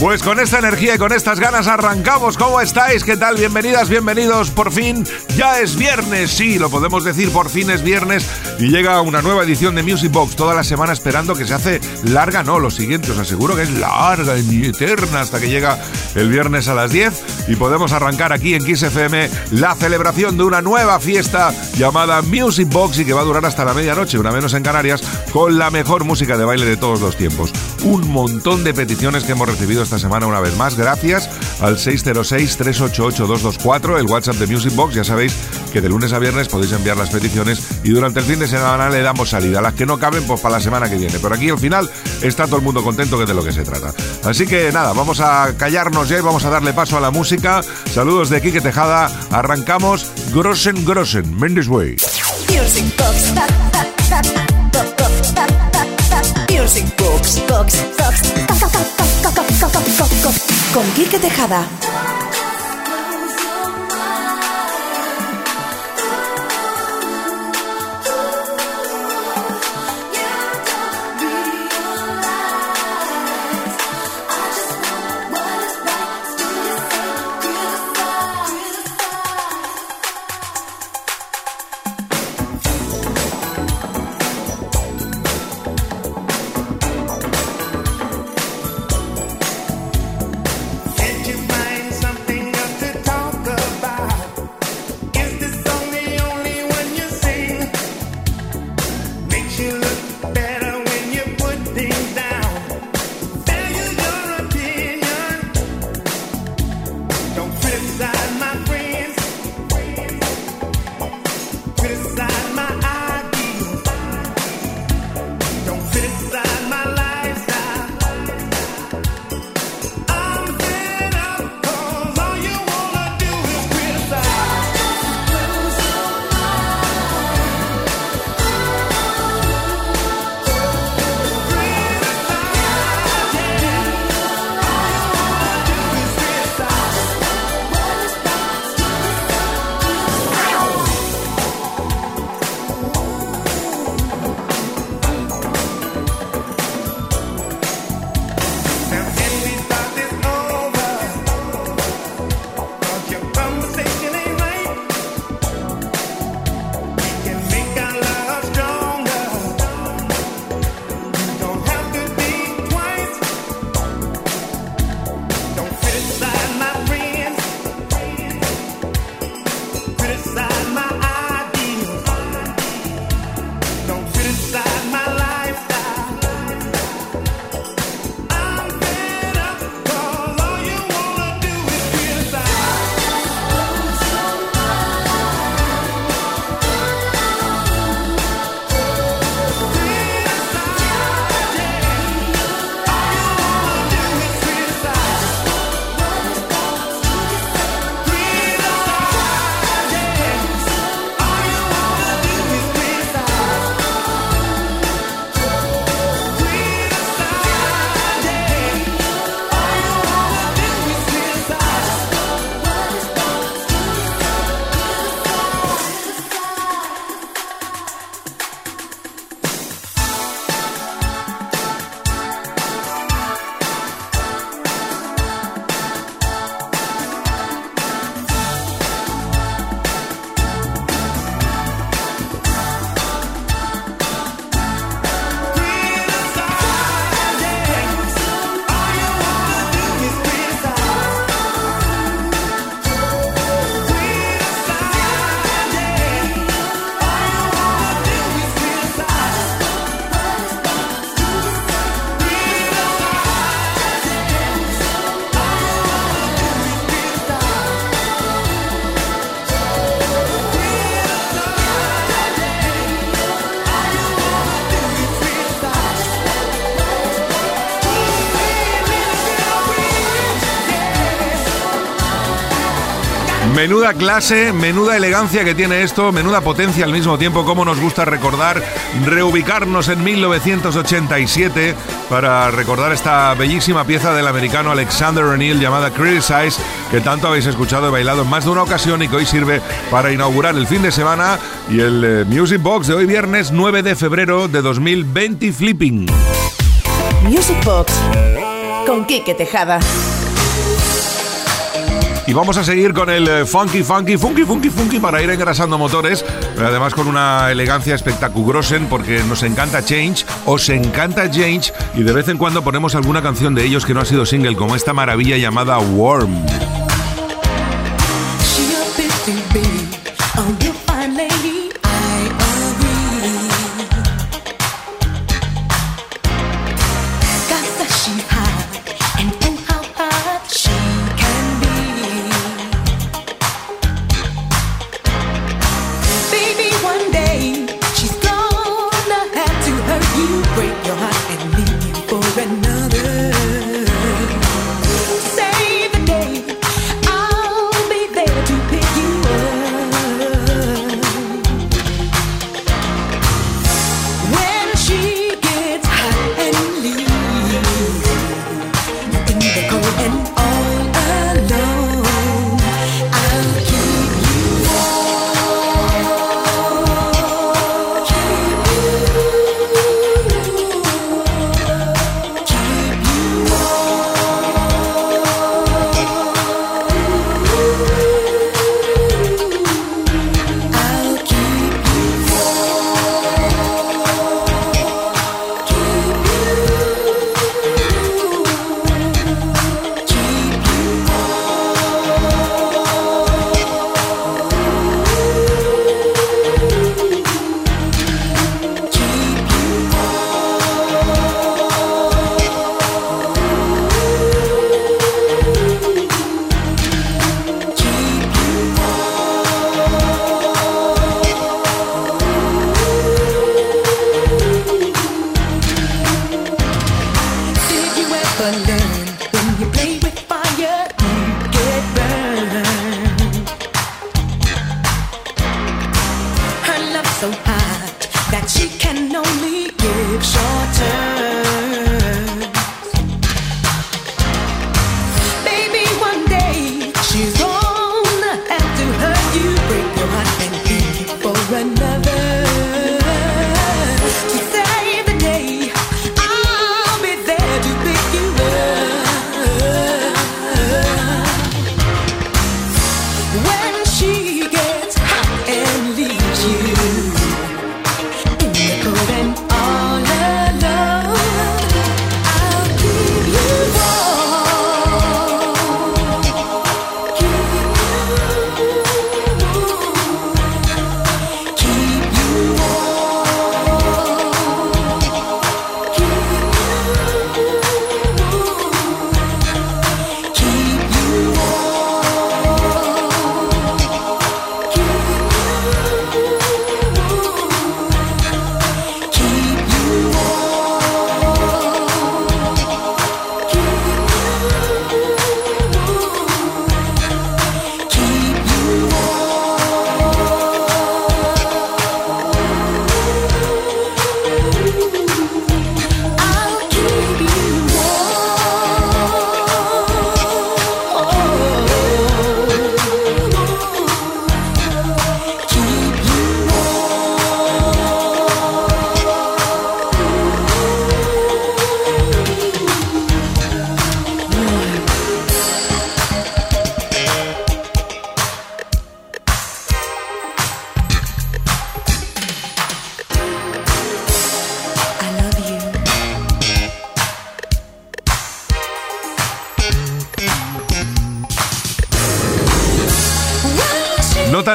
Pues con esta energía y con estas ganas arrancamos. ¿Cómo estáis? ¿Qué tal? Bienvenidas, bienvenidos. Por fin ya es viernes. Sí, lo podemos decir, por fin es viernes y llega una nueva edición de Music Box. Toda la semana esperando que se hace larga. No, lo siguiente os aseguro que es larga y eterna hasta que llega el viernes a las 10 y podemos arrancar aquí en Kiss FM la celebración de una nueva fiesta llamada Music Box y que va a durar hasta la medianoche, una menos en Canarias, con la mejor música de baile de todos los tiempos. Un montón de peticiones que hemos recibido esta semana una vez más. Gracias al 606-388-224, el WhatsApp de Music Box. Ya sabéis que de lunes a viernes podéis enviar las peticiones y durante el fin de semana le damos salida. Las que no caben, pues para la semana que viene. Pero aquí al final está todo el mundo contento, que es de lo que se trata. Así que nada, vamos a callarnos ya y vamos a darle paso a la música. Saludos de Quique Tejada. Arrancamos Grossen Grossen, Mendes Way. Music Box. Music Box. Box. Menuda clase, menuda elegancia que tiene esto, menuda potencia al mismo tiempo, como nos gusta recordar, reubicarnos en 1987 para recordar esta bellísima pieza del americano Alexander O'Neill llamada Criticize, que tanto habéis escuchado y bailado en más de una ocasión y que hoy sirve para inaugurar el fin de semana y el eh, Music Box de hoy viernes 9 de febrero de 2020 Flipping. Music Box con Quique Tejada. Y vamos a seguir con el eh, funky, funky, funky, funky, funky para ir engrasando motores, además con una elegancia espectaculosa porque nos encanta Change, os encanta Change y de vez en cuando ponemos alguna canción de ellos que no ha sido single, como esta maravilla llamada Warm.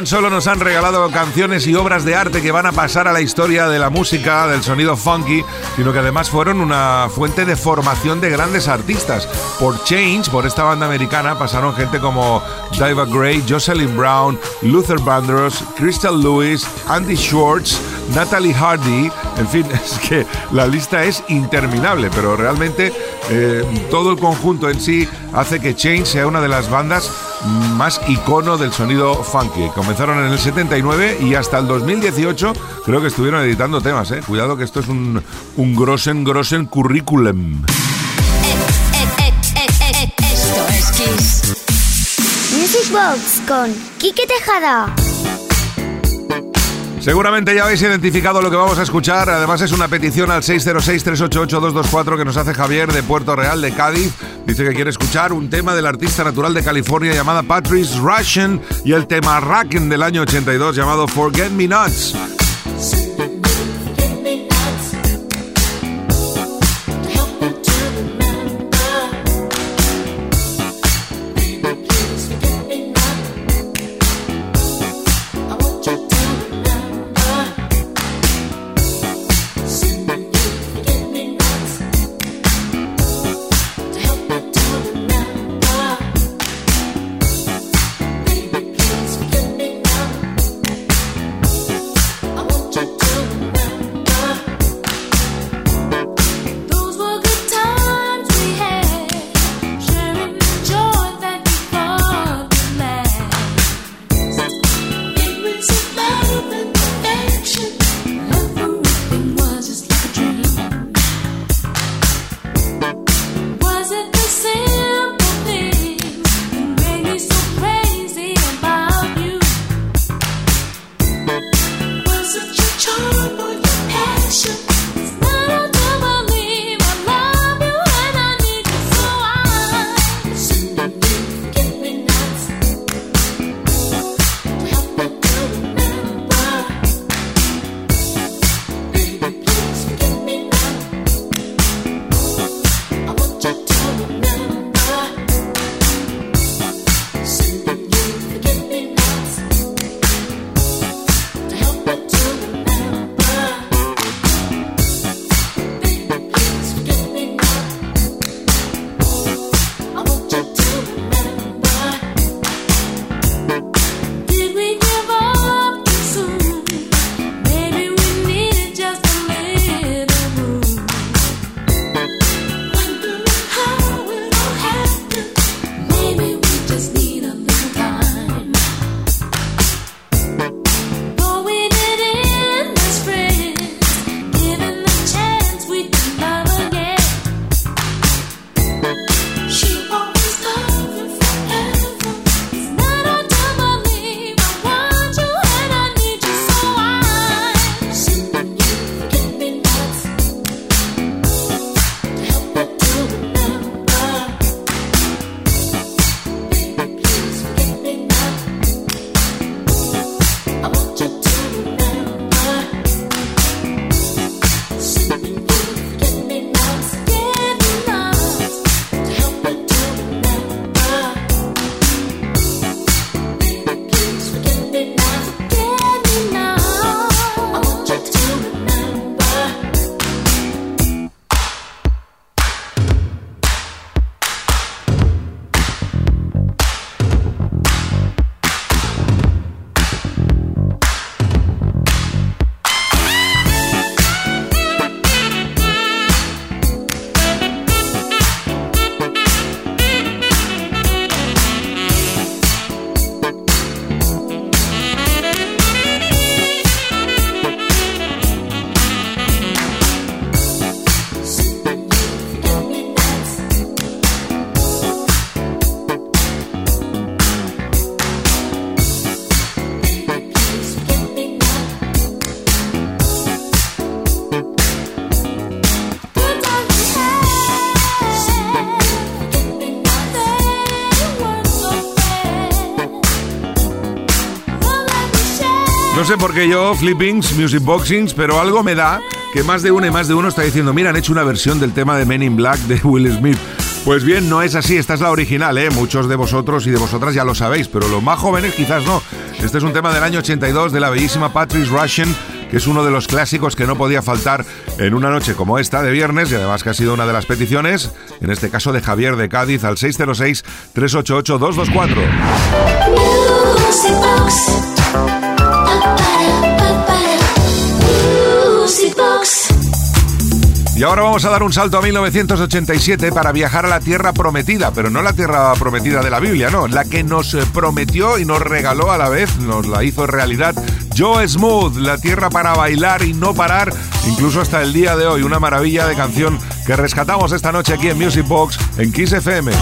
Solo nos han regalado canciones y obras de arte que van a pasar a la historia de la música, del sonido funky, sino que además fueron una fuente de formación de grandes artistas. Por Change, por esta banda americana, pasaron gente como Diva Gray, Jocelyn Brown, Luther Vandross, Crystal Lewis, Andy Schwartz, Natalie Hardy, en fin, es que la lista es interminable, pero realmente eh, todo el conjunto en sí hace que Change sea una de las bandas más icono del sonido funky. Comenzaron en el 79 y hasta el 2018 creo que estuvieron editando temas. ¿eh? Cuidado que esto es un, un grosen, grosen curriculum. Esto es Kiss. Music Box con Tejada. Seguramente ya habéis identificado lo que vamos a escuchar. Además es una petición al 606-388-224 que nos hace Javier de Puerto Real, de Cádiz. Dice que quiere escuchar un tema del artista natural de California llamada Patrice Russian y el tema Racken del año 82 llamado Forget Me Nots. No sé por qué yo, Flippings, Music Boxings, pero algo me da que más de uno y más de uno está diciendo, mira, han hecho una versión del tema de Men in Black de Will Smith. Pues bien, no es así, esta es la original, ¿eh? Muchos de vosotros y de vosotras ya lo sabéis, pero los más jóvenes quizás no. Este es un tema del año 82 de la bellísima Patrice Russian, que es uno de los clásicos que no podía faltar en una noche como esta de viernes y además que ha sido una de las peticiones, en este caso de Javier de Cádiz al 606-388-224. Y ahora vamos a dar un salto a 1987 para viajar a la tierra prometida, pero no la tierra prometida de la Biblia, no, la que nos eh, prometió y nos regaló a la vez, nos la hizo realidad Joe Smooth, la tierra para bailar y no parar, incluso hasta el día de hoy, una maravilla de canción que rescatamos esta noche aquí en Music Box en Kiss FM.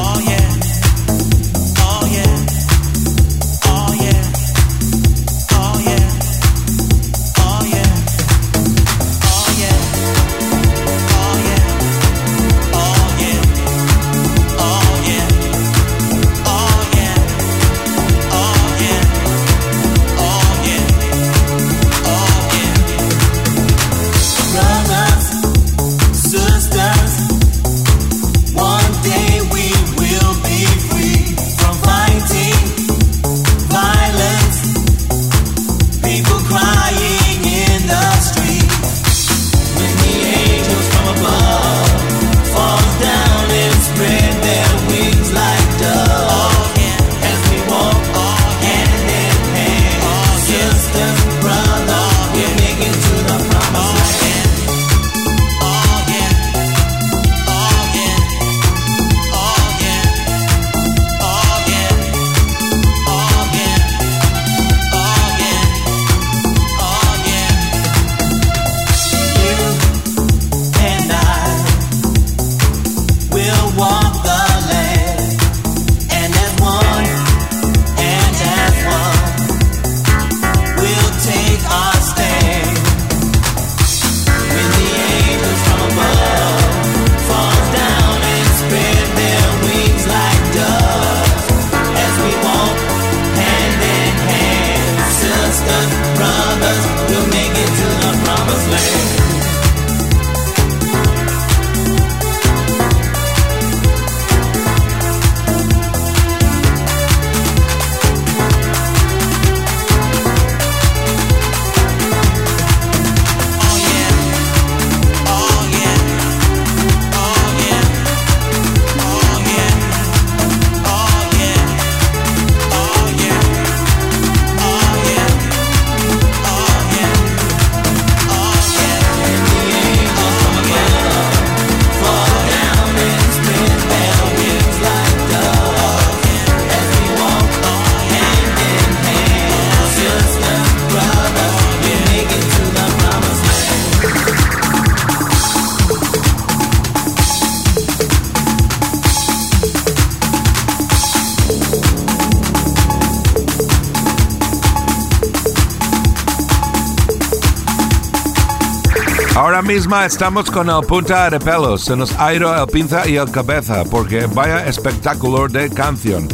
Misma estamos con el punta de pelos, se nos ha ido el pinza y el cabeza, porque vaya espectáculo de canción.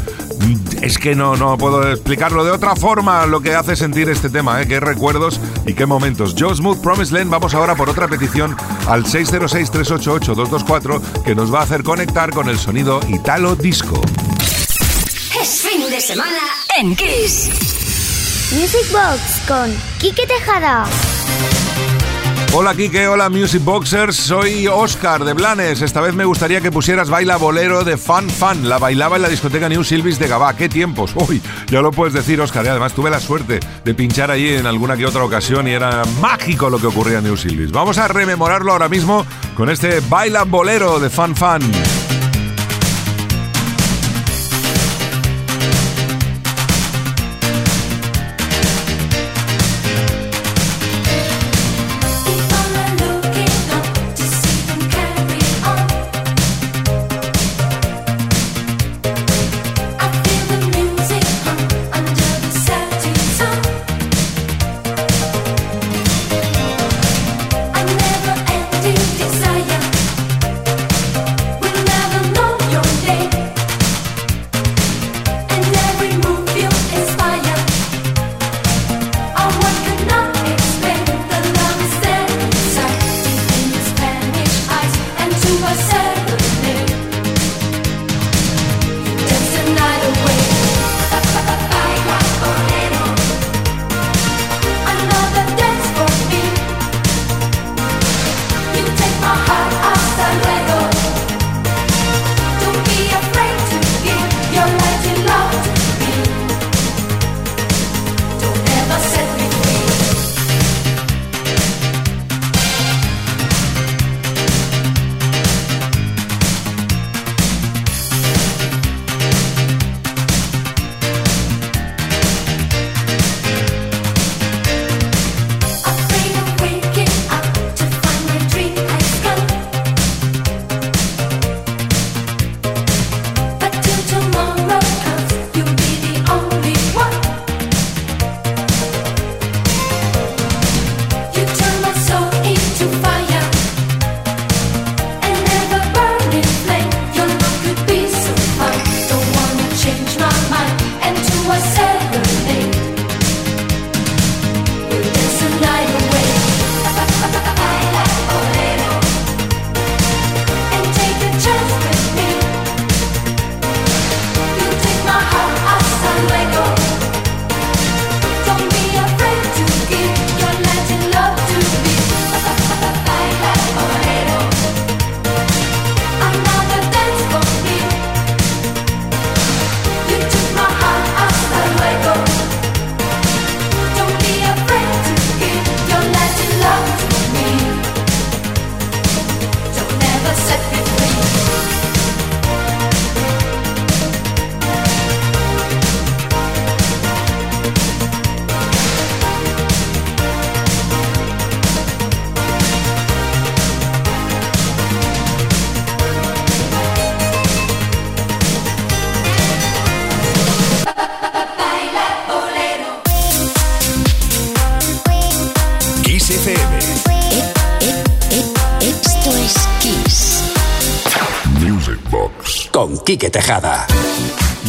Es que no, no puedo explicarlo de otra forma lo que hace sentir este tema, ¿eh? qué recuerdos y qué momentos. Joe Smooth Promise Land, vamos ahora por otra petición al 606-388-224 que nos va a hacer conectar con el sonido Italo Disco. Es fin de semana en Kiss. Music Box con Kike Tejada. Hola Kike, hola Music Boxers, soy Oscar de Blanes. Esta vez me gustaría que pusieras Baila Bolero de Fan Fan. La bailaba en la discoteca New Silvis de Gabá. ¡Qué tiempos! Uy, ya lo puedes decir, Oscar. Y además tuve la suerte de pinchar allí en alguna que otra ocasión y era mágico lo que ocurría en New Silvis. Vamos a rememorarlo ahora mismo con este Baila Bolero de Fan Fan. Tejada.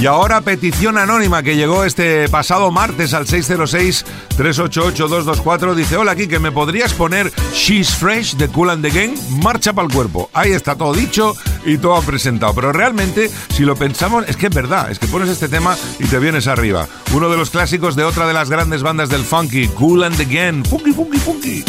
Y ahora petición anónima que llegó este pasado martes al 606-388-224. Dice, hola Quique, ¿me podrías poner She's Fresh de Cool and the? Marcha para el cuerpo. Ahí está todo dicho y todo presentado. Pero realmente, si lo pensamos, es que es verdad. Es que pones este tema y te vienes arriba. Uno de los clásicos de otra de las grandes bandas del funky, Cool and the Gang. Funky, funky, funky.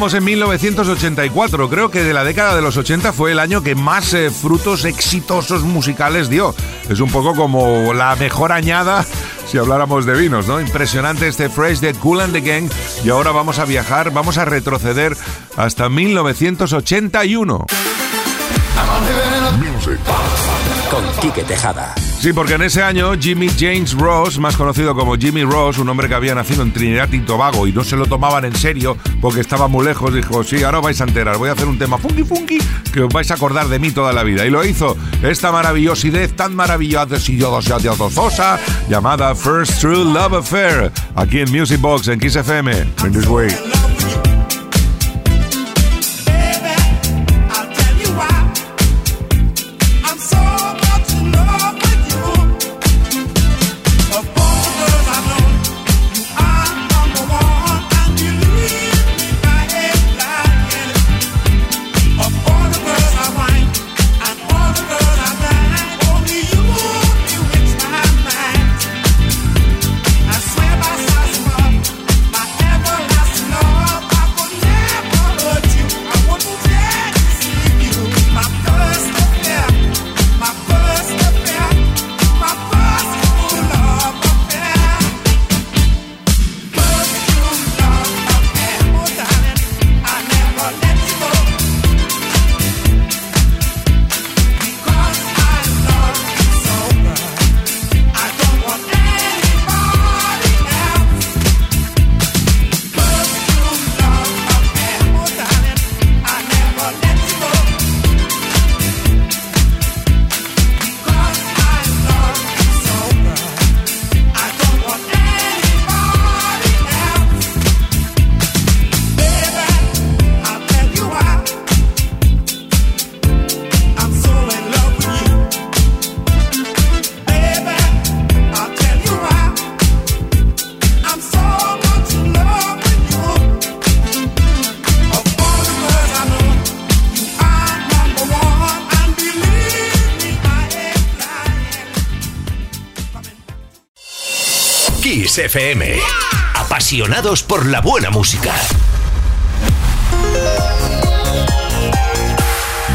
Estamos en 1984. Creo que de la década de los 80 fue el año que más eh, frutos exitosos musicales dio. Es un poco como la mejor añada si habláramos de vinos, ¿no? Impresionante este Fresh de Cool and the Gang. Y ahora vamos a viajar, vamos a retroceder hasta 1981. Con Quique Tejada. Sí, porque en ese año Jimmy James Ross, más conocido como Jimmy Ross, un hombre que había nacido en Trinidad y Tobago y no se lo tomaban en serio porque estaba muy lejos, dijo, sí, ahora vais a enterar, voy a hacer un tema funky funky que os vais a acordar de mí toda la vida. Y lo hizo esta maravillosidad tan maravillosa y llamada First True Love Affair, aquí en Music Box, en Kiss FM, in this way. Kiss FM. Apasionados por la buena música.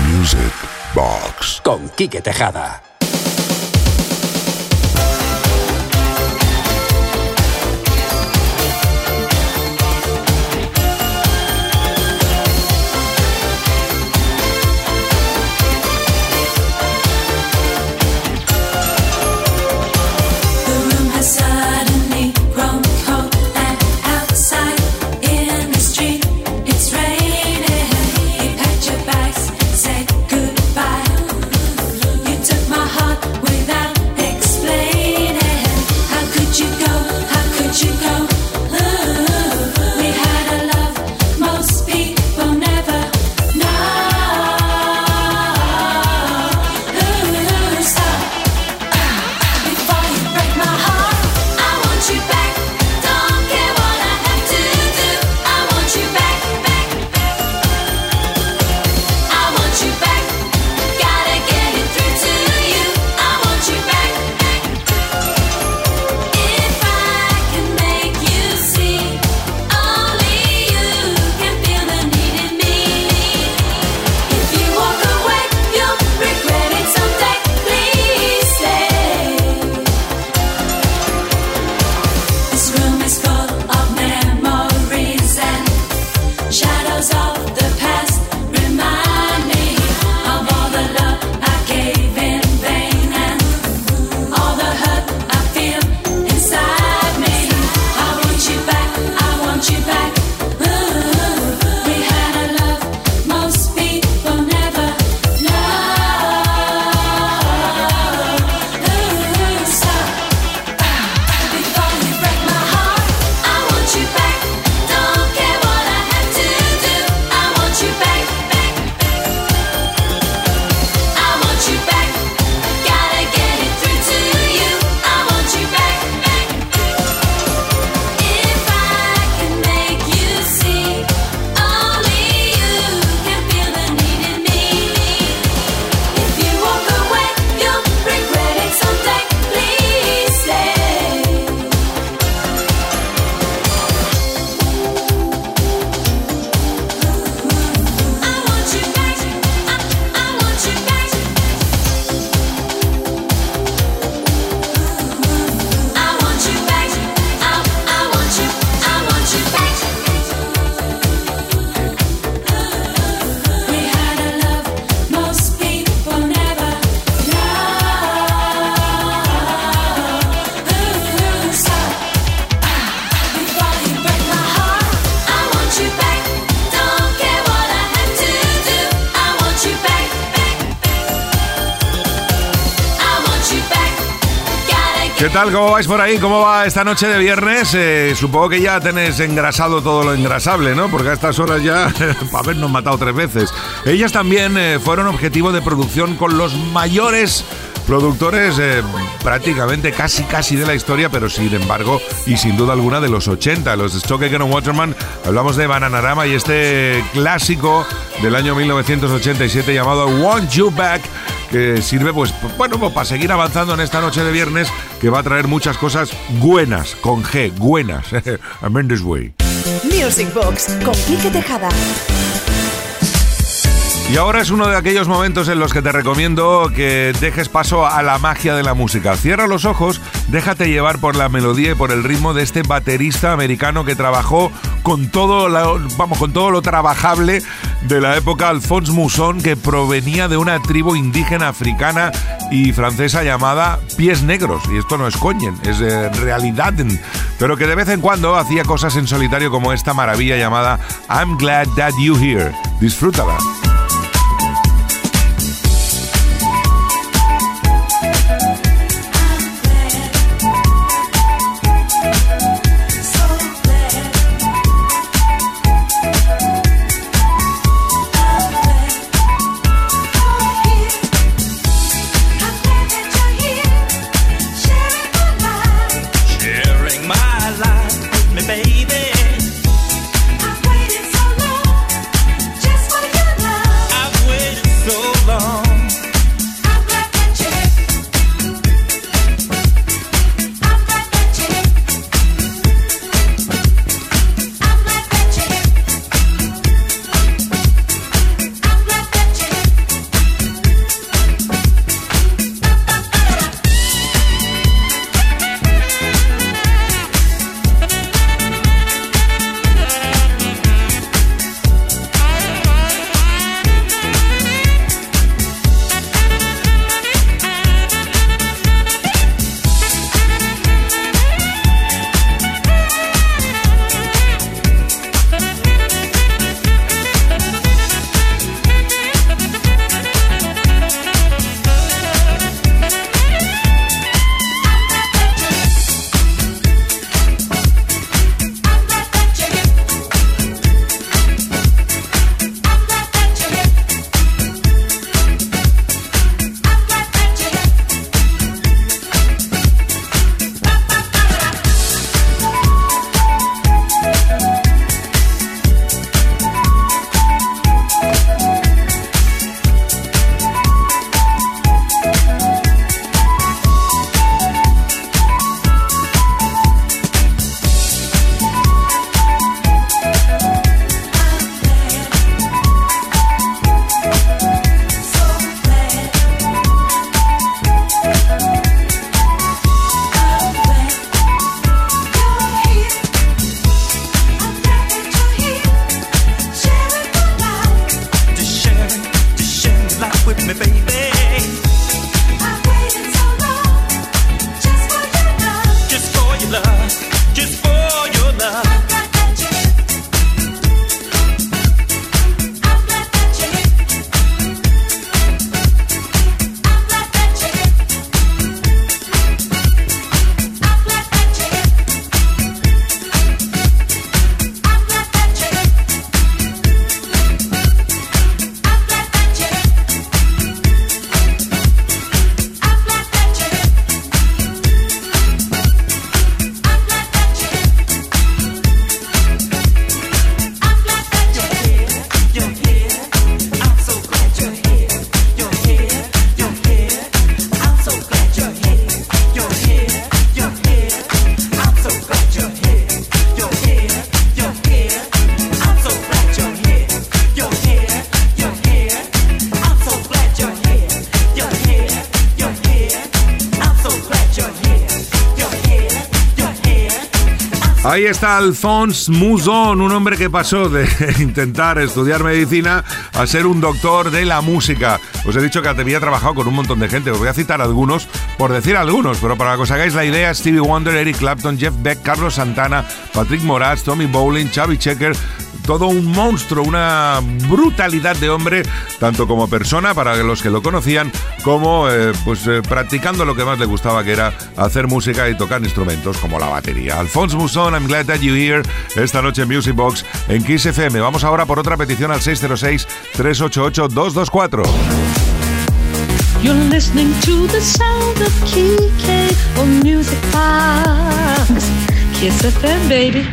Music Box. Con Quique Tejada. Tal? ¿Cómo vais por ahí? ¿Cómo va esta noche de viernes? Eh, supongo que ya tenéis engrasado todo lo engrasable, ¿no? Porque a estas horas ya habernos matado tres veces. Ellas también eh, fueron objetivo de producción con los mayores productores eh, prácticamente casi casi de la historia, pero sin embargo y sin duda alguna de los 80, los Stoker and Waterman. Hablamos de Bananarama y este clásico del año 1987 llamado Want You Back que sirve pues bueno pues, para seguir avanzando en esta noche de viernes que va a traer muchas cosas buenas con G, buenas. Mendes Way. Music Box con Tejada. Y ahora es uno de aquellos momentos en los que te recomiendo que dejes paso a la magia de la música. Cierra los ojos, déjate llevar por la melodía y por el ritmo de este baterista americano que trabajó con todo, vamos, con todo lo trabajable de la época Alphonse Mousson, que provenía de una tribu indígena africana y francesa llamada Pies Negros. Y esto no es coñen, es realidad. Pero que de vez en cuando hacía cosas en solitario como esta maravilla llamada I'm Glad That You Here. Disfrútala. Alphonse Mouzon, un hombre que pasó de intentar estudiar medicina a ser un doctor de la música. Os he dicho que había trabajado con un montón de gente, os voy a citar algunos, por decir algunos, pero para que os hagáis la idea, Stevie Wonder, Eric Clapton, Jeff Beck, Carlos Santana, Patrick Moraz, Tommy Bowling, Chavi Checker, todo un monstruo, una brutalidad de hombre, tanto como persona, para los que lo conocían, como eh, pues eh, practicando lo que más le gustaba, que era hacer música y tocar instrumentos como la batería. Alphonse Mouzon, I'm glad that you're here, esta noche en Music Box en Kiss FM. Vamos ahora por otra petición al 606-388-224. You're listening to the sound of on Music Box. Kiss FM, baby.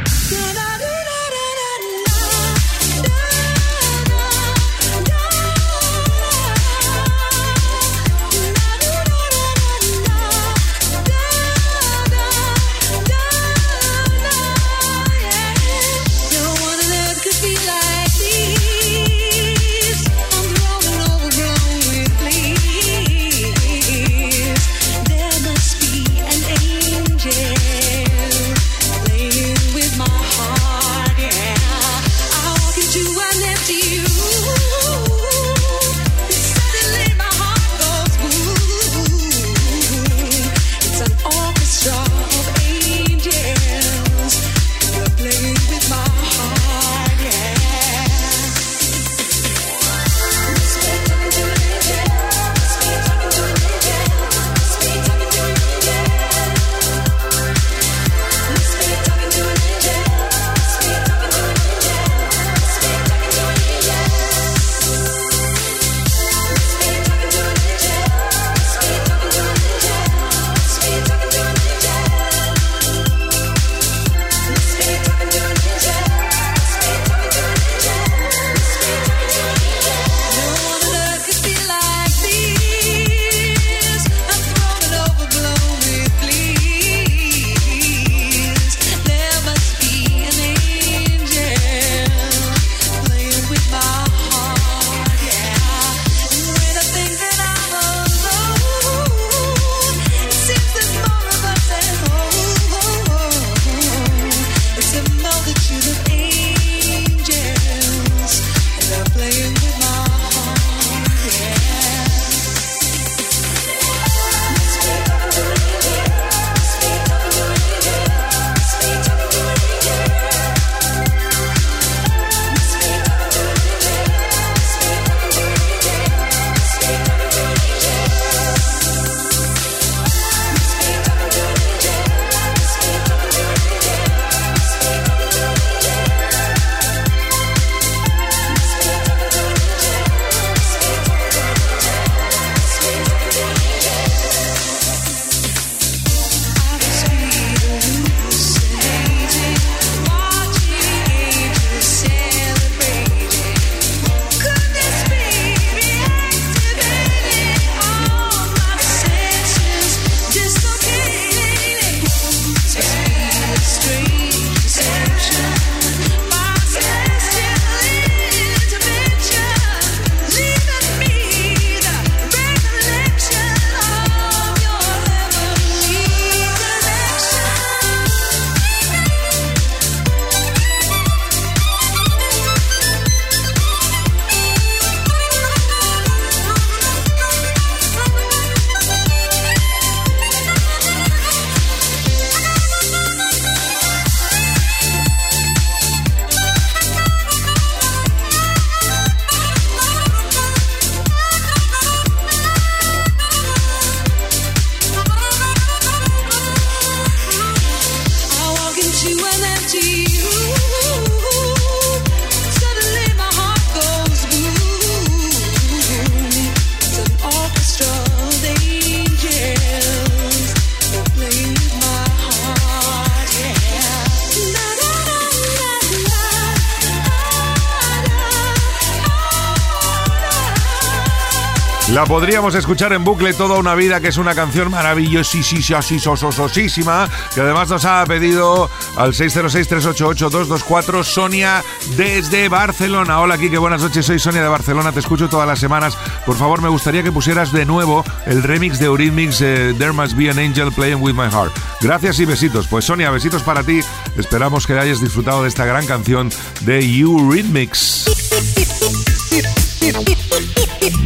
Podríamos escuchar en bucle toda una vida, que es una canción maravillosísima, que además nos ha pedido al 606-388-224 Sonia desde Barcelona. Hola, Kike, buenas noches, soy Sonia de Barcelona, te escucho todas las semanas. Por favor, me gustaría que pusieras de nuevo el remix de Eurythmics eh, There Must Be an Angel Playing With My Heart. Gracias y besitos. Pues Sonia, besitos para ti. Esperamos que hayas disfrutado de esta gran canción de Eurythmics.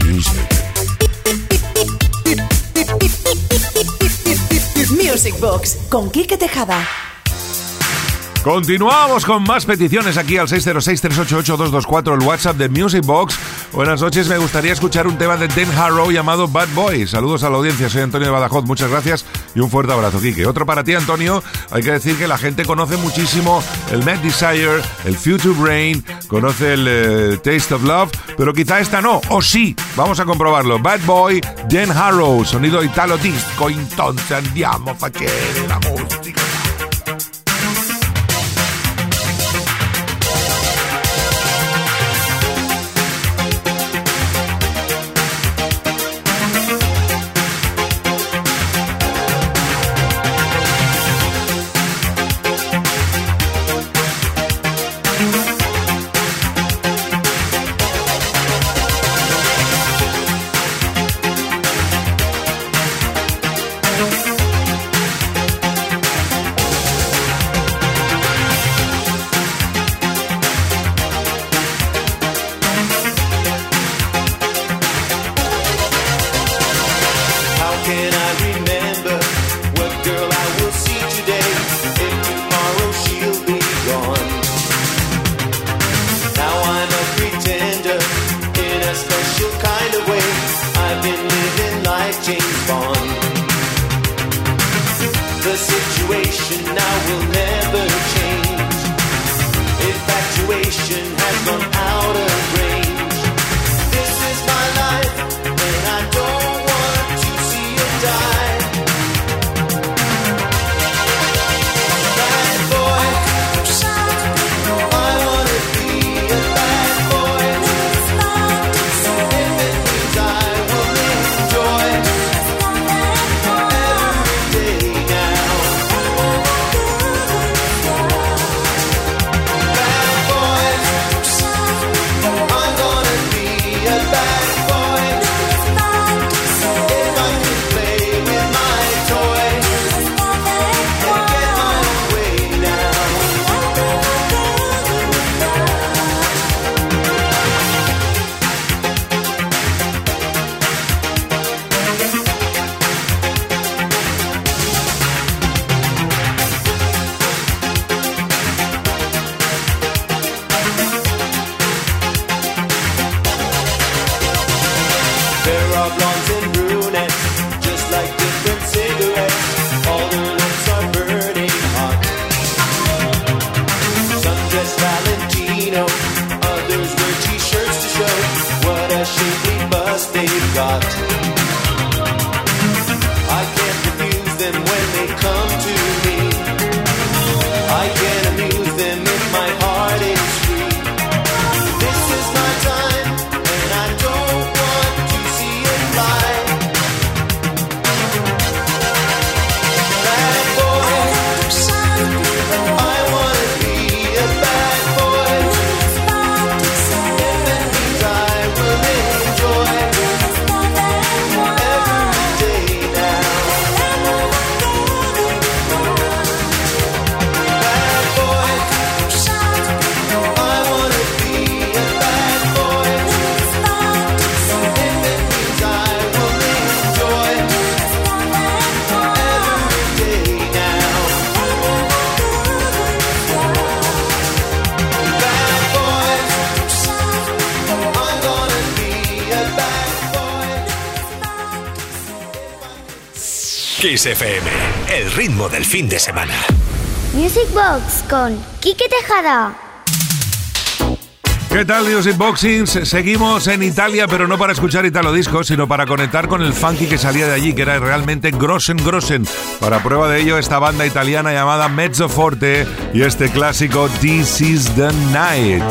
Music Box con Quique Tejada. Continuamos con más peticiones aquí al 606-388-224, el WhatsApp de Music Box. Buenas noches, me gustaría escuchar un tema de Dan Harrow llamado Bad Boy. Saludos a la audiencia, soy Antonio de Badajoz, muchas gracias y un fuerte abrazo, Kike. Otro para ti, Antonio. Hay que decir que la gente conoce muchísimo el Mad Desire, el Future Brain, conoce el eh, Taste of Love, pero quizá esta no, o sí. Vamos a comprobarlo. Bad Boy, Dan Harrow, sonido italo disco, entonces andiamo a la música. Kiss FM, el ritmo del fin de semana. Music Box con Quique Tejada. ¿Qué tal, Music Boxing? Se- Seguimos en Italia, pero no para escuchar Italo Disco, sino para conectar con el funky que salía de allí, que era realmente Grossen Grossen. Para prueba de ello, esta banda italiana llamada Mezzo Forte y este clásico This is the Night.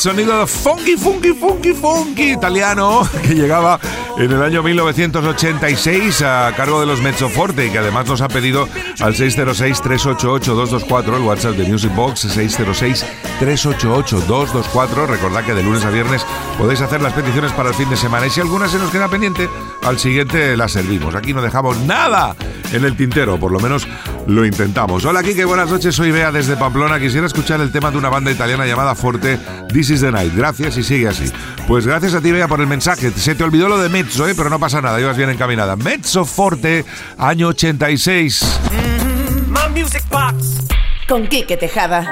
Sonido funky, funky, funky, funky italiano que llegaba en el año 1986 a cargo de los Mezzoforte y que además nos ha pedido al 606-388-224, el WhatsApp de Music Box 606-388-224. Recordad que de lunes a viernes podéis hacer las peticiones para el fin de semana y si alguna se nos queda pendiente, al siguiente la servimos. Aquí no dejamos nada en el tintero, por lo menos lo intentamos. Hola Kike, buenas noches, soy Bea desde Pamplona. Quisiera escuchar el tema de una banda italiana llamada Forte, This is the Night. Gracias y sigue así. Pues gracias a ti Bea por el mensaje. Se te olvidó lo de Mezzo, ¿eh? pero no pasa nada, ibas bien encaminada. Mezzo Forte, año 86. Con Quique Tejada.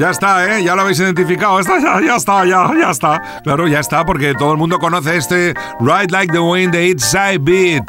Ya está, ¿eh? Ya lo habéis identificado. Está, ya, ya está, ya, ya está. Claro, ya está, porque todo el mundo conoce este Ride Like the Wind de It's Side Beat.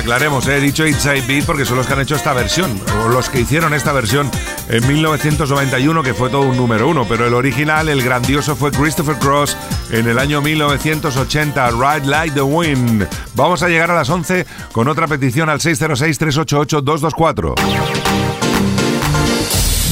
Aclaremos, ¿eh? he dicho Inside Beat porque son los que han hecho esta versión, o los que hicieron esta versión en 1991, que fue todo un número uno, pero el original, el grandioso, fue Christopher Cross en el año 1980, Ride Like the Wind. Vamos a llegar a las 11 con otra petición al 606-388-224.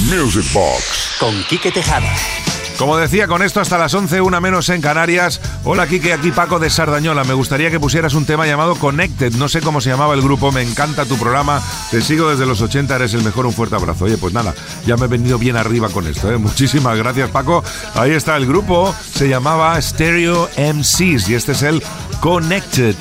Music Box. Con Quique Tejada. Como decía, con esto hasta las 11, una menos en Canarias. Hola, Kike, aquí Paco de Sardañola. Me gustaría que pusieras un tema llamado Connected. No sé cómo se llamaba el grupo, me encanta tu programa. Te sigo desde los 80, eres el mejor. Un fuerte abrazo. Oye, pues nada, ya me he venido bien arriba con esto. ¿eh? Muchísimas gracias, Paco. Ahí está el grupo, se llamaba Stereo MCs y este es el Connected.